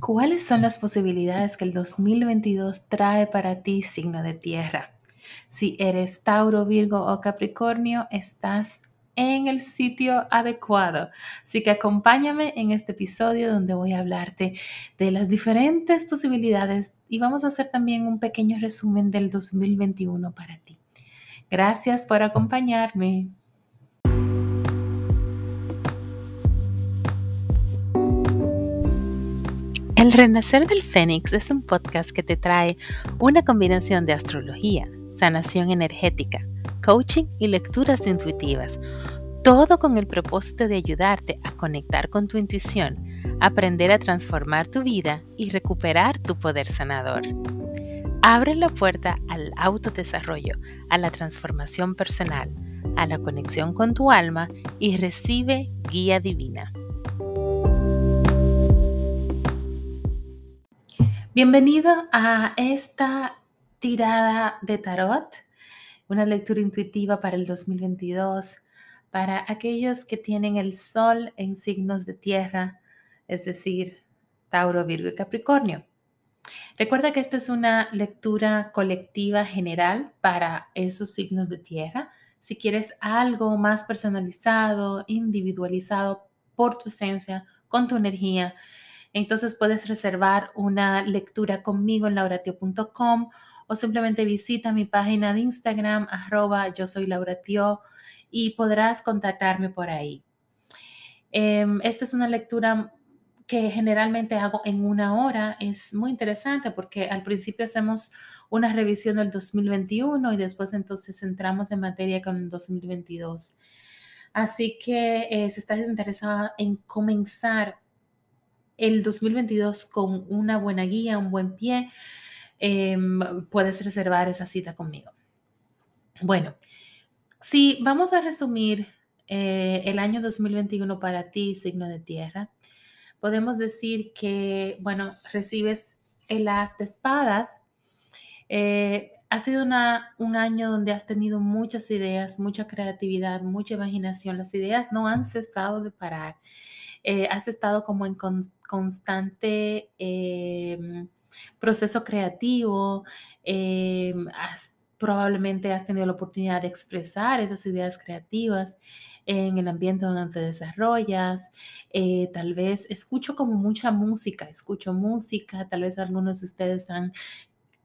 ¿Cuáles son las posibilidades que el 2022 trae para ti, signo de tierra? Si eres Tauro, Virgo o Capricornio, estás en el sitio adecuado. Así que acompáñame en este episodio donde voy a hablarte de las diferentes posibilidades y vamos a hacer también un pequeño resumen del 2021 para ti. Gracias por acompañarme. El Renacer del Fénix es un podcast que te trae una combinación de astrología, sanación energética, coaching y lecturas intuitivas, todo con el propósito de ayudarte a conectar con tu intuición, aprender a transformar tu vida y recuperar tu poder sanador. Abre la puerta al autodesarrollo, a la transformación personal, a la conexión con tu alma y recibe guía divina. Bienvenido a esta tirada de tarot, una lectura intuitiva para el 2022, para aquellos que tienen el sol en signos de tierra, es decir, Tauro, Virgo y Capricornio. Recuerda que esta es una lectura colectiva general para esos signos de tierra. Si quieres algo más personalizado, individualizado por tu esencia, con tu energía, entonces puedes reservar una lectura conmigo en lauratio.com o simplemente visita mi página de Instagram, arroba yo soy lauratio, y podrás contactarme por ahí. Em, esta es una lectura que generalmente hago en una hora. Es muy interesante porque al principio hacemos una revisión del 2021 y después entonces entramos en materia con el 2022. Así que eh, si estás interesada en comenzar el 2022 con una buena guía, un buen pie, em, puedes reservar esa cita conmigo. Bueno, si vamos a resumir eh, el año 2021 para ti, signo de tierra, podemos decir que, bueno, recibes el as de espadas. Eh, ha sido un año donde has tenido muchas ideas, mucha creatividad, mucha imaginación. Las ideas no han cesado de parar. Eh, has estado como en constante em, proceso creativo, em, probablemente has tenido la oportunidad de expresar esas ideas creativas en el ambiente donde te desarrollas. Eh, tal vez escucho como mucha música, escucho música, tal vez algunos de ustedes han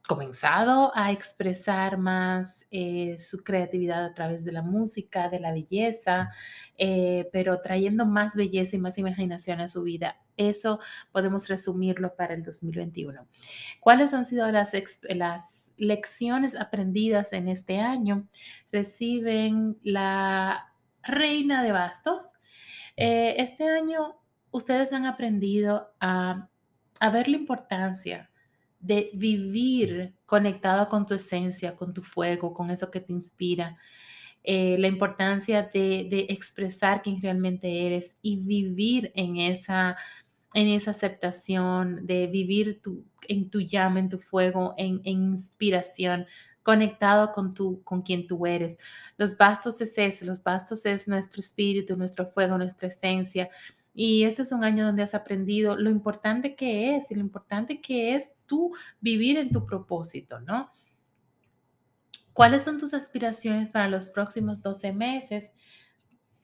comenzado a expresar más eh, su creatividad a través de la música, de la belleza, eh, pero trayendo más belleza y más imaginación a su vida. Eso podemos resumirlo para el 2021. ¿Cuáles han sido las, las lecciones aprendidas en este año? Reciben la reina de bastos. Eh, este año ustedes han aprendido a, a ver la importancia de vivir conectado con tu esencia, con tu fuego, con eso que te inspira, eh, la importancia de, expresar quién realmente eres y vivir en esa, en esa aceptación, de vivir tu, en tu llama, en tu fuego, en, en inspiración, conectado con, tu, con quien tú eres. Los bastos es eso, los bastos es nuestro espíritu, nuestro fuego, nuestra esencia, y este es un año donde has aprendido lo importante que es y lo importante que es tú vivir en tu propósito, ¿no? ¿Cuáles son tus aspiraciones para los próximos 12 meses?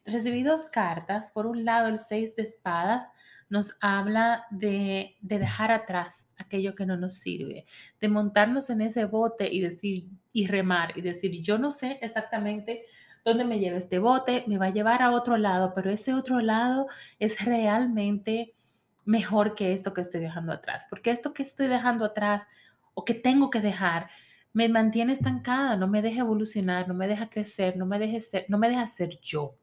Recibí dos cartas. Por un lado, el 6 de espadas nos habla de, de, dejar atrás aquello que no nos sirve, de montarnos en ese bote y decir, y remar, y decir, yo no sé exactamente dónde me lleva este bote, me va a llevar a otro lado, pero ese otro lado es realmente mejor que esto que estoy dejando atrás, porque esto que estoy dejando atrás o que tengo que dejar me mantiene estancada, no me deja evolucionar, no me deja crecer, no me deja ser, no me deja ser yo.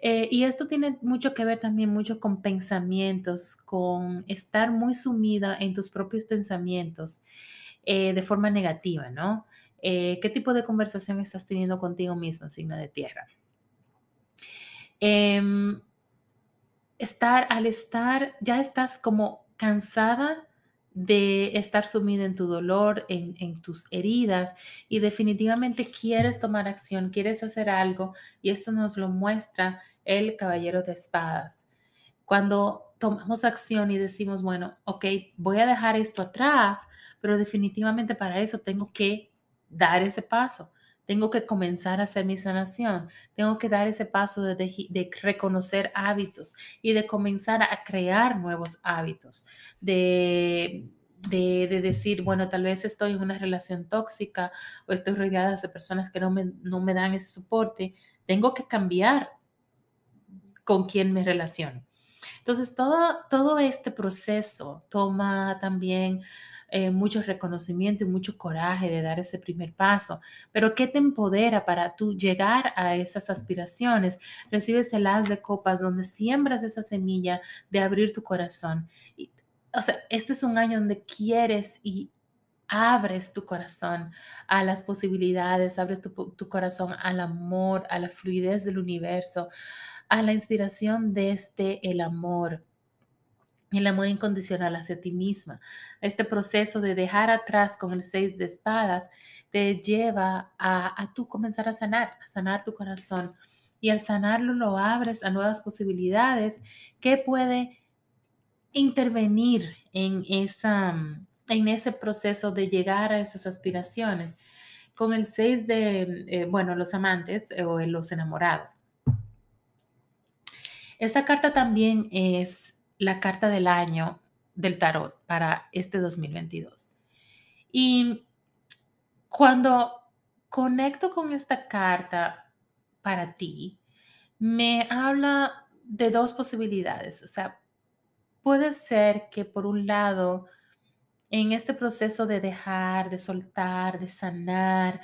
Eh, y esto tiene mucho que ver también mucho con pensamientos, con estar muy sumida en tus propios pensamientos eh, de forma negativa, ¿no? Eh, qué tipo de conversación estás teniendo contigo mismo, signo de tierra. Em, estar, al estar, ya estás como cansada de estar sumida en tu dolor, en, en, tus heridas y definitivamente quieres tomar acción, quieres hacer algo y esto nos lo muestra el caballero de espadas. Cuando tomamos acción y decimos, bueno, ok, voy a dejar esto atrás, pero definitivamente para eso tengo que dar ese paso. Tengo que comenzar a hacer mi sanación. Tengo que dar ese paso de, reconocer hábitos y de comenzar a crear nuevos hábitos. De, de, de, decir, bueno, tal vez estoy en una relación tóxica o estoy rodeada de personas que no me, no me dan ese soporte. Tengo que cambiar con quién me relaciono. Entonces, todo, todo este proceso toma también eh, mucho reconocimiento y mucho coraje de dar ese primer paso. Pero ¿qué te empodera para tú llegar a esas aspiraciones? Recibes el haz de copas donde siembras esa semilla de abrir tu corazón. O sea, este es un año donde quieres y abres tu corazón a las posibilidades, abres tu, tu corazón al amor, a la fluidez del universo, a la inspiración desde el amor, el amor incondicional hacia ti misma. Este proceso de dejar atrás con el seis de espadas te lleva a, a tú comenzar a sanar, a sanar tu corazón. Y al sanarlo lo abres a nuevas posibilidades que puede intervenir en, esa, en ese proceso de llegar a esas aspiraciones. Con el seis de, eh, bueno, los amantes o los enamorados. Esta carta también es la carta del año del tarot para este 2022. Y cuando conecto con esta carta para ti, me habla de dos posibilidades. O sea, puede ser que por un lado, en este proceso de dejar, de soltar, de sanar,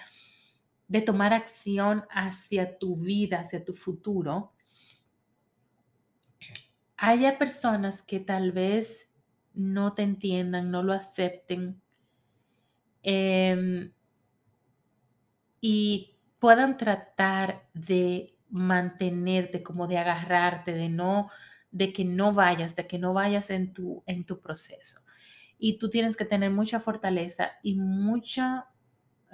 de tomar acción hacia tu vida, hacia tu futuro, haya personas que tal vez no te entiendan, no lo acepten em, y puedan tratar de mantenerte, como de agarrarte, de no, de que no vayas, de que no vayas en tu, en tu proceso. Y tú tienes que tener mucha fortaleza y mucha,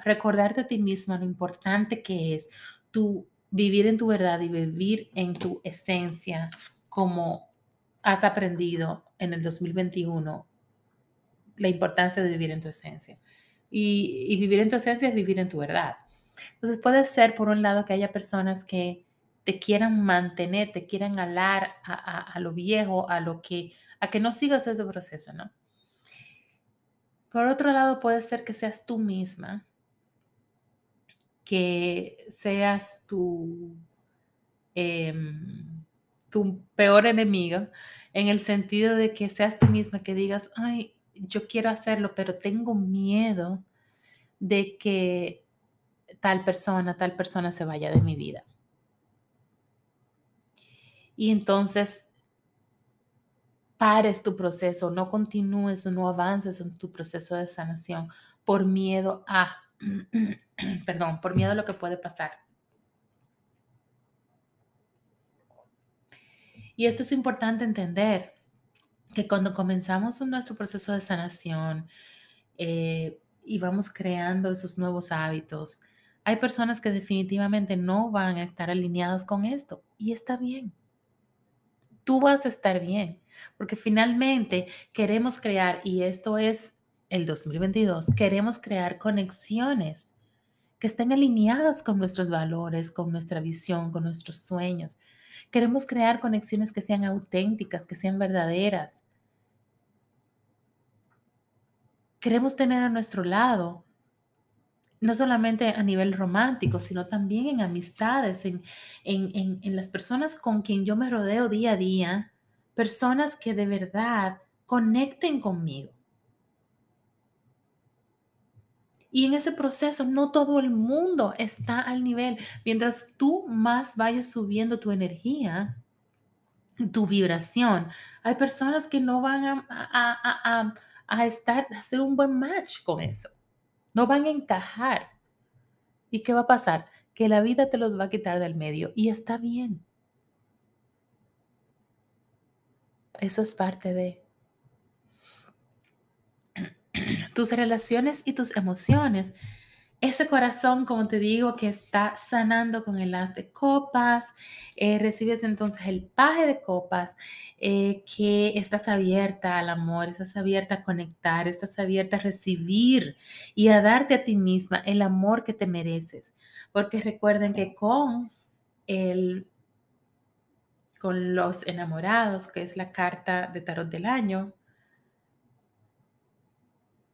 recordarte a ti misma lo importante que es tu vivir en tu verdad y vivir en tu esencia como has aprendido en el 2021 la importancia de vivir en tu esencia. Y, vivir en tu esencia es vivir en tu verdad. Entonces puede ser, por un lado, que haya personas que te quieran mantener, te quieran alar a, lo viejo, a lo que, a que no sigas ese proceso, ¿no? Por otro lado, puede ser que seas tú misma, que seas em, tu peor enemigo, en el sentido de que seas tú misma, que digas, ay, yo quiero hacerlo, pero tengo miedo de que tal persona, tal persona se vaya de mi vida. Y entonces pares tu proceso, no continúes, no avances en tu proceso de sanación por miedo a, perdón, por miedo a lo que puede pasar. Y esto es importante entender, que cuando comenzamos nuestro proceso de sanación eh, y vamos creando esos nuevos hábitos, hay personas que definitivamente no van a estar alineadas con esto y está bien. Tú vas a estar bien, porque finalmente queremos crear, y esto es el 2022, queremos crear conexiones que estén alineadas con nuestros valores, con nuestra visión, con nuestros sueños. Queremos crear conexiones que sean auténticas, que sean verdaderas. Queremos tener a nuestro lado, no solamente a nivel romántico, sino también en amistades, en, en las personas con quien yo me rodeo día a día, personas que de verdad conecten conmigo. Y en ese proceso no todo el mundo está al nivel. Mientras tú más vayas subiendo tu energía, tu vibración, hay personas que no van a, a, estar, a hacer un buen match con eso. No van a encajar. ¿Y qué va a pasar? Que la vida te los va a quitar del medio y está bien. Eso es parte de... tus relaciones y tus emociones ese corazón, como te digo, que está sanando con el as de copas, eh, recibes entonces el paje de copas, eh, que estás abierta al amor, estás abierta a conectar, estás abierta a recibir y a darte a ti misma el amor que te mereces. Porque recuerden que con el con los enamorados, que es la carta de tarot del año,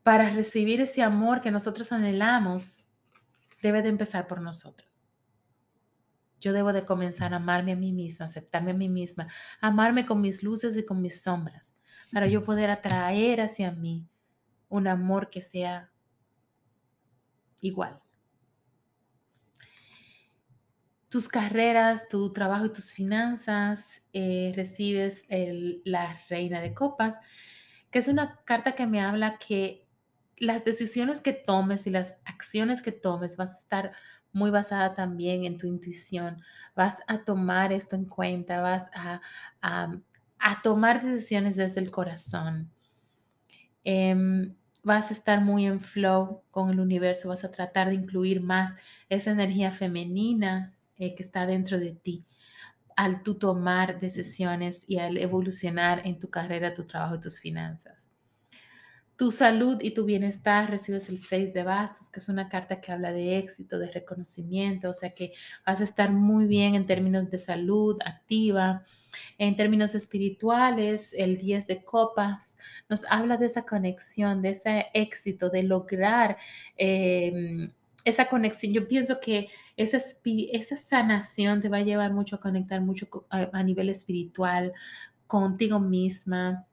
para recibir ese amor que nosotros anhelamos, debe de empezar por nosotros. Yo debo de comenzar a amarme a mí misma, aceptarme a mí misma, amarme con mis luces y con mis sombras, para yo poder atraer hacia mí un amor que sea igual. Tus carreras, tu trabajo y tus finanzas, eh, recibes la reina de copas, que es una carta que me habla que las decisiones que tomes y las acciones que tomes vas a estar muy basada también en tu intuición. Vas a tomar esto en cuenta, vas a, tomar decisiones desde el corazón. Em, vas a estar muy en flow con el universo, vas a tratar de incluir más esa energía femenina eh, que está dentro de ti al tú tomar decisiones y al evolucionar en tu carrera, tu trabajo y tus finanzas tu salud y tu bienestar, recibes el 6 de bastos, que es una carta que habla de éxito, de reconocimiento, o sea que vas a estar muy bien en términos de salud activa. En términos espirituales, el 10 de copas nos habla de esa conexión, de ese éxito, de lograr em, esa conexión. Yo pienso que esa, esa sanación te va a llevar mucho a conectar mucho a nivel espiritual contigo misma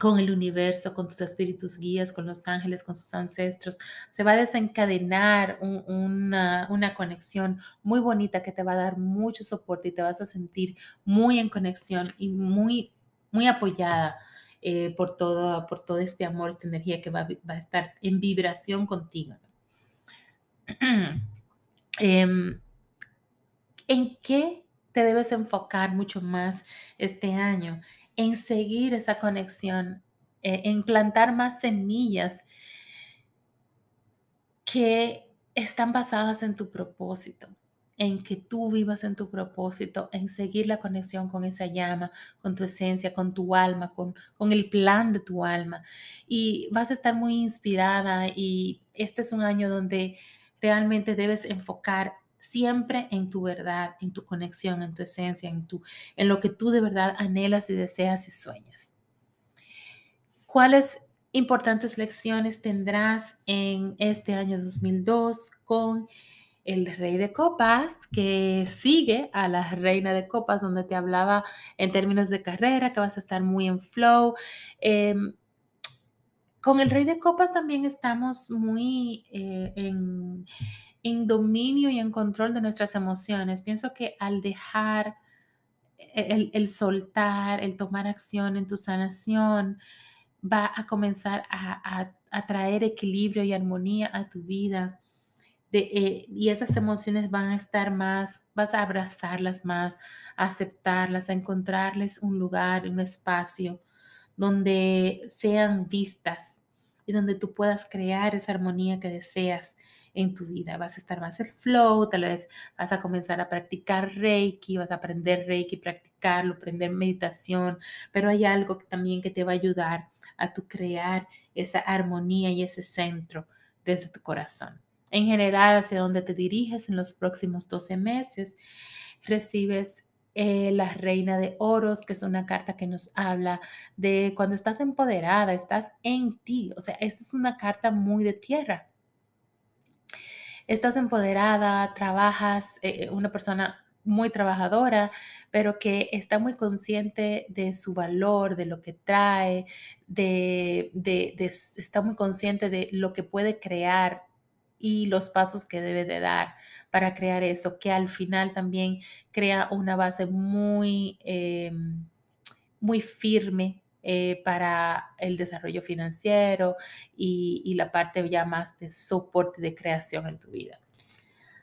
con el universo, con tus espíritus guías, con los ángeles, con sus ancestros. Se va a desencadenar una, una, conexión muy bonita que te va a dar mucho soporte y te vas a sentir muy en conexión y muy, muy apoyada eh, por, todo, por todo este amor, esta energía que va, va a estar en vibración contigo. Em, ¿En qué te debes enfocar mucho más este año? En seguir esa conexión, eh, en plantar más semillas que están basadas en tu propósito, en que tú vivas en tu propósito, en seguir la conexión con esa llama, con tu esencia, con tu alma, con, con el plan de tu alma. Y vas a estar muy inspirada y este es un año donde realmente debes enfocar siempre en tu verdad, en tu conexión, en tu esencia, en, tu, en lo que tú de verdad anhelas y deseas y sueñas. ¿Cuáles importantes lecciones tendrás en este año 2002 con el rey de copas que sigue a la reina de copas donde te hablaba en términos de carrera que vas a estar muy en flow em, con el rey de copas también estamos muy eh, en, en dominio y en control de nuestras emociones. Pienso que al dejar e-, el, soltar, el tomar acción en tu sanación, va a comenzar a, traer equilibrio y armonía a tu vida. Eh, y esas emociones van a estar más, vas a abrazarlas más, a aceptarlas, a encontrarles un lugar, un espacio donde sean vistas y donde tú puedas crear esa armonía que deseas en tu vida. Vas a estar más en flow, tal vez vas a comenzar a practicar Reiki, vas a aprender Reiki, practicarlo, aprender meditación, pero hay algo también que te va a ayudar a tu crear esa armonía y ese centro desde tu corazón. En general, hacia donde te diriges en los próximos 12 meses, recibes eh, la reina de oros, que es una carta que nos habla de cuando estás empoderada, estás en ti. O sea, esta es una carta muy de tierra estás empoderada, trabajas, eh, eh, una persona muy trabajadora, pero que está muy consciente de su valor, de lo que trae, de, está muy consciente de lo que puede crear y los pasos que debe de dar para crear eso, que al final también crea una base muy, em, muy firme eh, para el desarrollo financiero y, la parte ya más de soporte de creación en tu vida.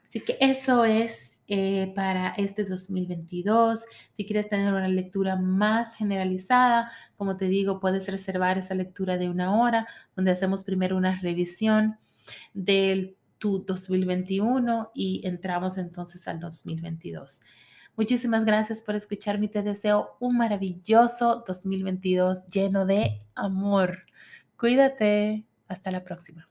Así que eso es eh, para este 2022. Si quieres tener una lectura más generalizada, como te digo, puedes reservar esa lectura de una hora, donde hacemos primero una revisión del tu 2021 y entramos entonces al 2022. Muchísimas gracias por escucharme. Te deseo un maravilloso 2022 lleno de amor. Cuídate. Hasta la próxima.